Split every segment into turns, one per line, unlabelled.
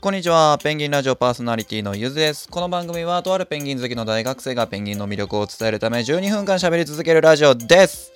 こんにちは。ペンギンラジオパーソナリティのゆずです。この番組はとあるペンギン好きの大学生がペンギンの魅力を伝えるため12分間喋り続けるラジオです。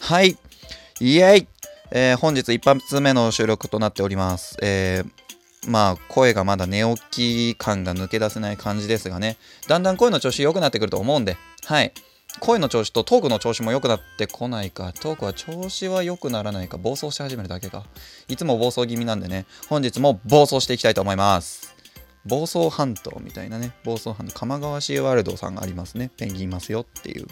はい。イエイ、えー、本日一発目の収録となっております。えー、まあ声がまだ寝起き感が抜け出せない感じですがね。だんだん声の調子良くなってくると思うんで、はい。声の調子とトークの調子も良くなってこないか、トークは調子は良くならないか、暴走し始めるだけか。いつも暴走気味なんでね、本日も暴走していきたいと思います。暴走半島みたいなね、暴走半島、鎌川シーワールドさんがありますね。ペンギンいますよっていう。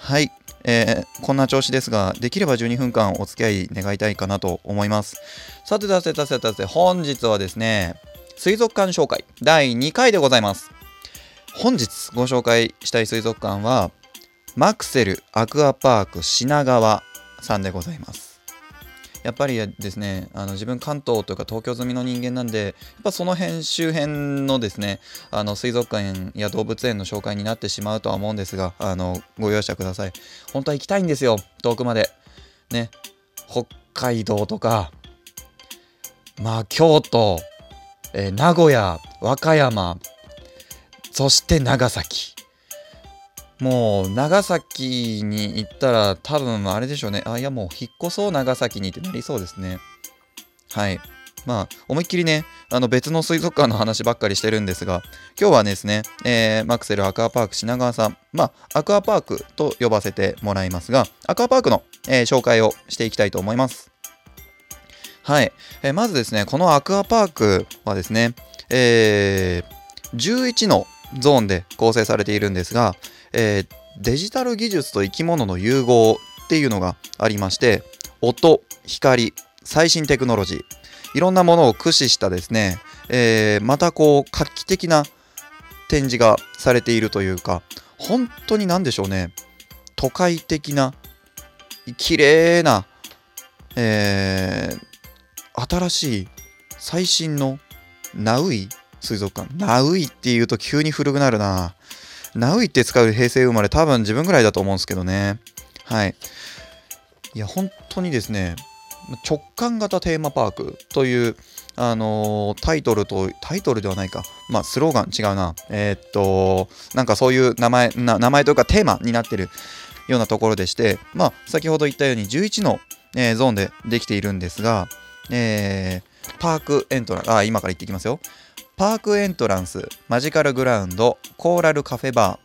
はい、えー、こんな調子ですが、できれば12分間お付き合い願いたいかなと思います。さてさてさてさて、本日はですね、水族館紹介第2回でございます。本日ご紹介したい水族館はマクセルアクアパーク品川さんでございます。やっぱりですねあの自分関東というか東京済みの人間なんでやっぱその辺周辺のですねあの水族館や動物園の紹介になってしまうとは思うんですがあのご容赦ください。本当は行きたいんですよ遠くまで。ね北海道とかまあ京都、えー、名古屋和歌山そして長崎。もう長崎に行ったら多分あれでしょうね。あ、いやもう引っ越そう長崎にってなりそうですね。はい。まあ、思いっきりね、あの別の水族館の話ばっかりしてるんですが、今日はですね、えー、マクセルアクアパーク品川さん、まあ、アクアパークと呼ばせてもらいますが、アクアパークの、えー、紹介をしていきたいと思います。はい。えー、まずですね、このアクアパークはですね、えー、11のゾーンで構成されているんですが、えー、デジタル技術と生き物の融合っていうのがありまして音光最新テクノロジーいろんなものを駆使したですね、えー、またこう画期的な展示がされているというか本当に何でしょうね都会的な綺麗な、えー、新しい最新のナウイ水族館。ナウイって言うと急に古くなるな。ナウイって使う平成生まれ多分自分ぐらいだと思うんですけどね。はい。いや、本当にですね、直感型テーマパークという、あのー、タイトルと、タイトルではないか。まあ、スローガン違うな。えー、っと、なんかそういう名前、名前というかテーマになってるようなところでして、まあ、先ほど言ったように11の、えー、ゾーンでできているんですが、えー、パークエントラン、あ、今から言ってきますよ。パークエントランス、マジカルグラウンド、コーラルカフェバ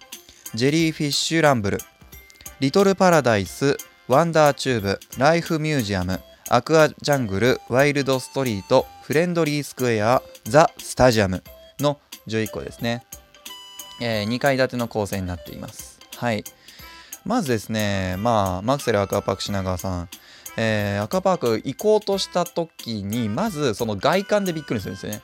ー、ジェリーフィッシュランブル、リトルパラダイス、ワンダーチューブ、ライフミュージアム、アクアジャングル、ワイルドストリート、フレンドリースクエア、ザ・スタジアムの11個ですね。えー、2階建ての構成になっています。はい。まずですね、まあ、マクセルアクアパーク品川さん、えー、アクアパーク行こうとした時に、まずその外観でびっくりするんですよね。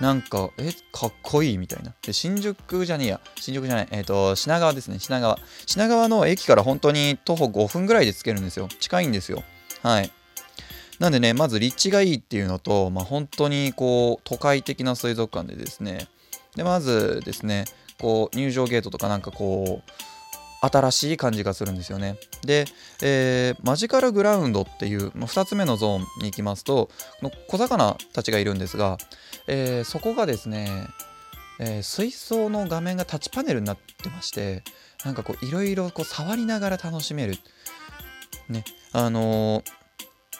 なんか、え、かっこいいみたいな。で、新宿じゃねえや。新宿じゃない。えっ、ー、と、品川ですね。品川。品川の駅から本当に徒歩5分ぐらいで着けるんですよ。近いんですよ。はい。なんでね、まず立地がいいっていうのと、まあ、本当にこう、都会的な水族館でですね。で、まずですね、こう、入場ゲートとかなんかこう、新しい感じがするんですよね。で、えー、マジカルグラウンドっていう2つ目のゾーンに行きますとこの小魚たちがいるんですが、えー、そこがですね、えー、水槽の画面がタッチパネルになってましてなんかこういろいろ触りながら楽しめる。ねあの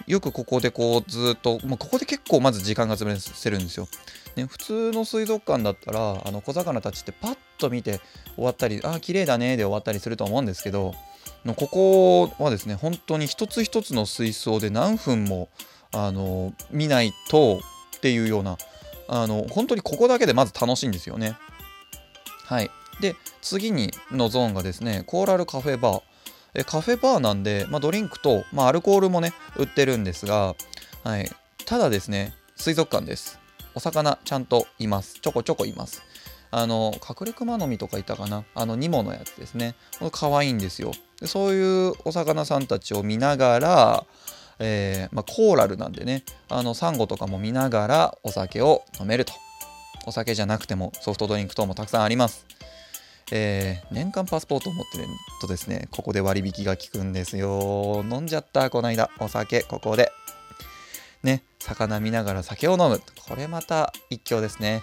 よくここでこうずっと、まあ、ここで結構まず時間が潰せるんですよ。ね、普通の水族館だったらあの小魚たちってパッと見て終わったりああ綺麗だねで終わったりすると思うんですけどここはですね本当に一つ一つの水槽で何分もあの見ないとっていうようなあの本当にここだけでまず楽しいんですよね。はい、で次にのゾーンがですねコーラルカフェバー。えカフェバーなんで、まあ、ドリンクと、まあ、アルコールもね売ってるんですが、はい、ただですね水族館ですお魚ちゃんといます。ちょこちょこいます。あの、隠れクマノミとかいたかな？あの、ニモのやつですね。可愛いんですよで。そういうお魚さんたちを見ながら、えー、まあ、コーラルなんでね、あの、サンゴとかも見ながらお酒を飲めると。お酒じゃなくてもソフトドリンク等もたくさんあります。えー、年間パスポートを持ってるとですね、ここで割引が効くんですよ。飲んじゃった、この間。お酒、ここで。ね、魚見ながら酒を飲むこれまた一興ですね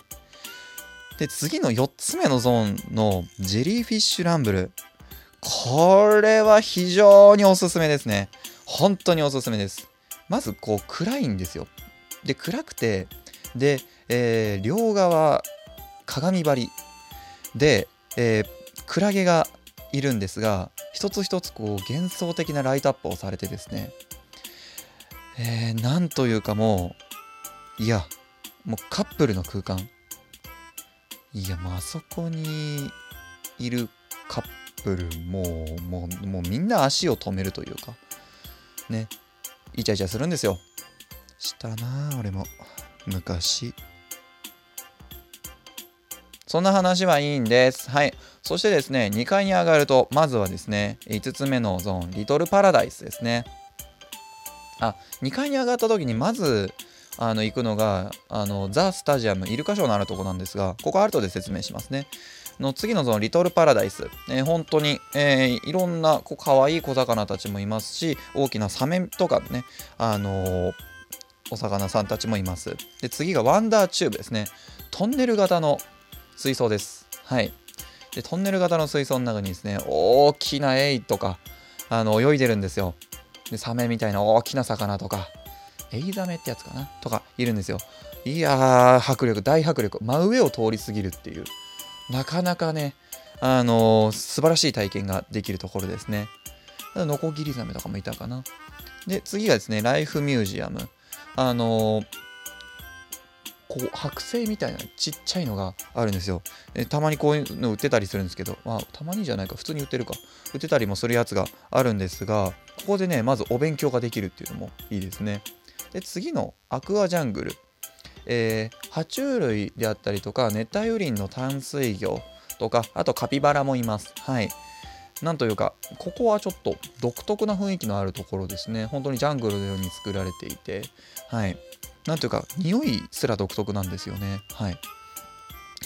で次の4つ目のゾーンのジェリーフィッシュランブル。これは非常におすすめですね。本当におすすめです。まずこう暗いんですよ。で暗くてで、えー、両側鏡張り。で、えー、クラゲがいるんですが一つ一つこう幻想的なライトアップをされてですね。えー、なんというかもういやもうカップルの空間。いやもうあそこにいるカップルももうもうみんな足を止めるというかねイチャイチャするんですよ。したな俺も昔。そんな話はいいんです。はい。そしてですね2階に上がるとまずはですね5つ目のゾーンリトルパラダイスですね。あ2階に上がった時にまずあの行くのがあのザ・スタジアムイルカショーのあるとこなんですがここあとで説明しますね。の次のそのリトルパラダイス、えー、本当に、えー、いろんなこう可愛い小魚たちもいますし大きなサメとかねあのー、お魚さんたちもいます。で次がワンダーチューブですね。トンネル型の水槽です。はい。でトンネル型の水槽の中にですね大きなエイとかあの泳いでるんですよ。でサメみたいな大きな魚とか。エイザメってやつかな？とかいるんですよ。いやー迫力大迫力。真上を通り過ぎるっていう。なかなかねあのー、素晴らしい体験ができるところですね。ノコギリザメとかもいたかな。で次がですねライフミュージアム。あのー、こう剥製みたいなちっちゃいのがあるんですよ。えたまにこういうの売ってたりするんですけど、まあ、たまにじゃないか、普通に売ってるか。売ってたりもするやつがあるんですが、ここでね、まずお勉強ができるっていうのもいいですね。で、次のアクアジャングル。えー、爬虫類であったりとか、熱帯雨林の淡水魚とか、あとカピバラもいます。はい。なんというか、ここはちょっと独特な雰囲気のあるところですね。本当にジャングルのように作られていて、はい。なんというか匂いすら独特なんですよねはい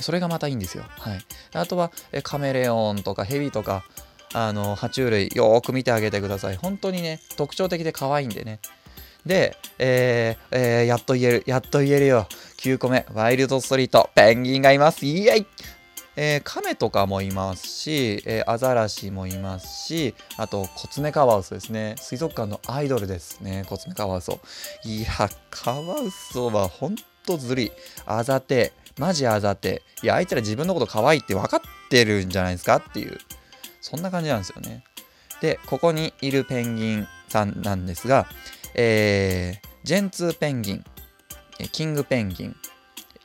それがまたいいんですよはいあとはカメレオンとかヘビとかあの爬虫類よーく見てあげてください本当にね特徴的で可愛いんでねで、えーえー、やっと言えるやっと言えるよ9個目ワイルドストリートペンギンがいますイエイえー、カメとかもいますし、えー、アザラシもいますし、あとコツメカワウソですね。水族館のアイドルですね、コツメカワウソ。いや、カワウソはほんとずるい。あざて、マジあざて。いや、あいつら自分のこと可愛いって分かってるんじゃないですかっていう、そんな感じなんですよね。で、ここにいるペンギンさんなんですが、えー、ジェンツーペンギン、キングペンギン、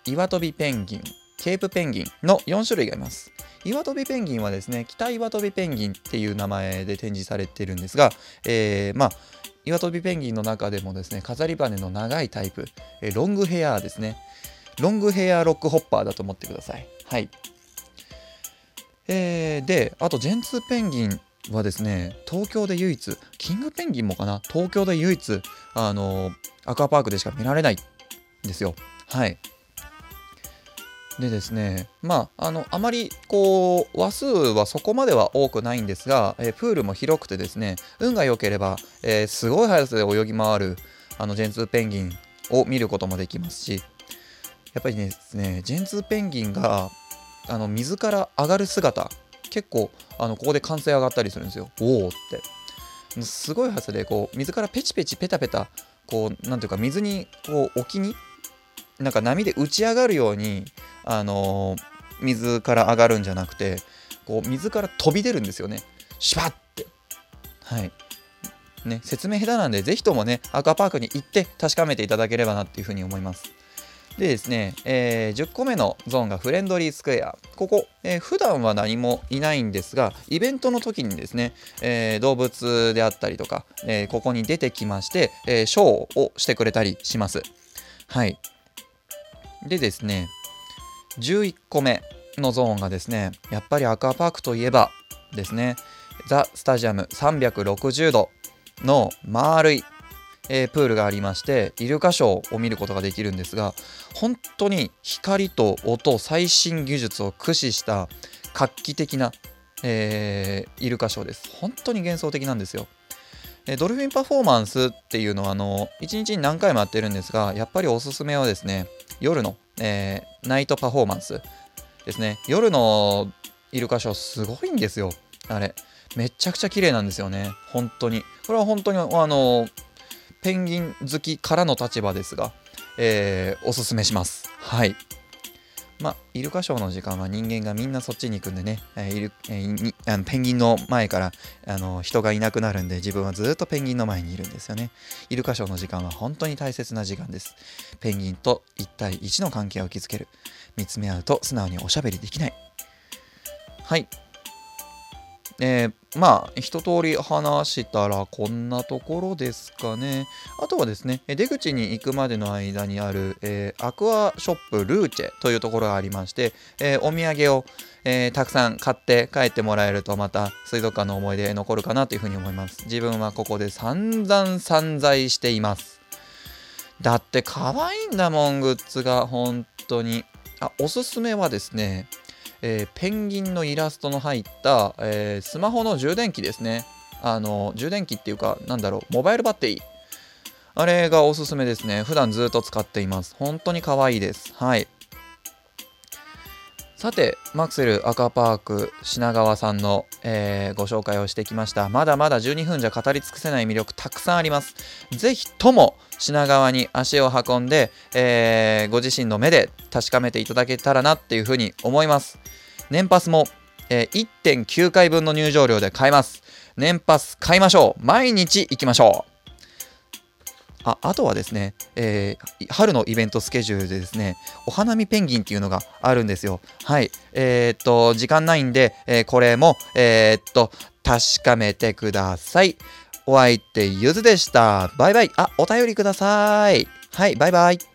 岩飛びペンギン、ケープペンギンの4種類がいます。岩飛びペンギンはですね、北岩飛びペンギンっていう名前で展示されてるんですが、えー、まあ、岩飛びペンギンの中でもですね、飾り羽の長いタイプ、えロングヘアですね。ロングヘアロックホッパーだと思ってください。はい。えー、で、あと、ジェンツーペンギンはですね、東京で唯一、キングペンギンもかな、東京で唯一、あのアクアパークでしか見られないんですよ。はい。でですね、まあ、あの、あまり、こう、話数はそこまでは多くないんですが、えー、プールも広くてですね、運が良ければ、えー、すごい速さで泳ぎ回る、あの、ジェンツーペンギンを見ることもできますし、やっぱりですね、ジェンツーペンギンが、あの、水から上がる姿、結構、あの、ここで歓声上がったりするんですよ。おおって。すごい速さで、こう、水からペチペチペタペタ、こう、なんていうか、水に、こう、沖に、なんか波で打ち上がるようにあのー、水から上がるんじゃなくてこう水から飛び出るんですよねシュパッてはいね説明下手なんでぜひともねアクアパークに行って確かめていただければなっていうふうに思いますでですね、えー、10個目のゾーンがフレンドリースクエア。ここ、えー、普段は何もいないんですが、イベントの時にですね、えー、動物であったりとか、えー、ここに出てきまして、えー、ショーをしてくれたりします。はい。でですね、11個目のゾーンがですね、やっぱりアクアパークといえばですね、ザ・スタジアム360度の丸い、えー、プールがありまして、イルカショーを見ることができるんですが、本当に光と音、最新技術を駆使した画期的な、えー、イルカショーです。本当に幻想的なんですよ。えドルフィンパフォーマンスっていうのはあの1日に何回もやってるんですがやっぱりおすすめはですね夜の、えー、ナイトパフォーマンスですね夜のイルカショーすごいんですよあれめちゃくちゃ綺麗なんですよね本当にこれは本当にあのペンギン好きからの立場ですが、えー、おすすめしますはいまあ、イルカショーの時間は人間がみんなそっちに行くんでね、えーイルえーあのペンギンの前からあの人がいなくなるんで自分はずっとペンギンの前にいるんですよね。イルカショーの時間は本当に大切な時間です。ペンギンと1対1の関係を築ける。見つめ合うと素直におしゃべりできない。はい。えー、まあ一通り話したらこんなところですかね。あとはですね出口に行くまでの間にある、えー、アクアショップルーチェというところがありまして、えー、お土産を、えたくさん買って帰ってもらえるとまた水族館の思い出残るかなというふうに思います。自分はここで散々散財しています。だって可愛いんだもんグッズが。本当に。あおすすめはですねえー、ペンギンのイラストの入った、えー、スマホの充電器ですね。あの、充電器っていうか、なんだろう、モバイルバッテリー。あれがおすすめですね。普段ずっと使っています。本当に可愛いです。はい。さて、マクセルアクアパーク品川さんの、えー、ご紹介をしてきました。まだまだ12分じゃ語り尽くせない魅力たくさんあります。ぜひとも品川に足を運んで、えー、ご自身の目で確かめていただけたらなっていうふうに思います。年パスも、えー、1.9回分の入場料で買えます。年パス買いましょう。毎日行きましょう。ああとはですね、えー、春のイベントスケジュールでですね、お花見ペンギンっていうのがあるんですよ。はい。えー、っと、時間ないんで、えー、これも、え、っと、確かめてください。お相手、ゆずでした。バイバイ。あ、お便りください。はい、バイバイ。